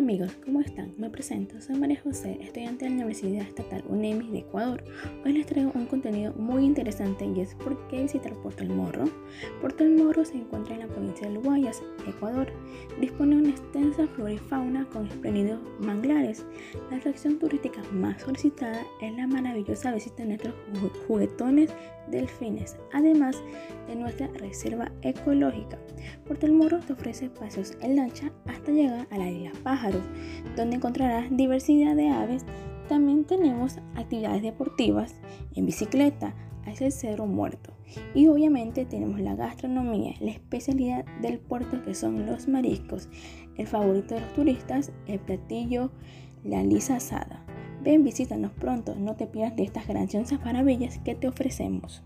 amigos, ¿cómo están? Me presento, soy María José, estudiante de la Universidad Estatal UNEMI de Ecuador. Hoy les traigo un contenido muy interesante y es por qué visitar Puerto El Morro. Puerto El Morro se encuentra en la provincia de Guayas, Ecuador. Dispone de una extensa flora y fauna con espléndidos manglares. La atracción turística más solicitada es la maravillosa visita de nuestros juguetones delfines, además de nuestra reserva ecológica. Puerto El Morro te ofrece paseos en lancha hasta llegar a la isla Pájaros, donde encontrarás diversidad de aves. También tenemos actividades deportivas en bicicleta hacia el Cerro Muerto. Y obviamente tenemos la gastronomía, la especialidad del puerto que son los mariscos, el favorito de los turistas, el platillo, la lisa asada. Ven, visítanos pronto, no te pierdas de estas grandiosas maravillas que te ofrecemos.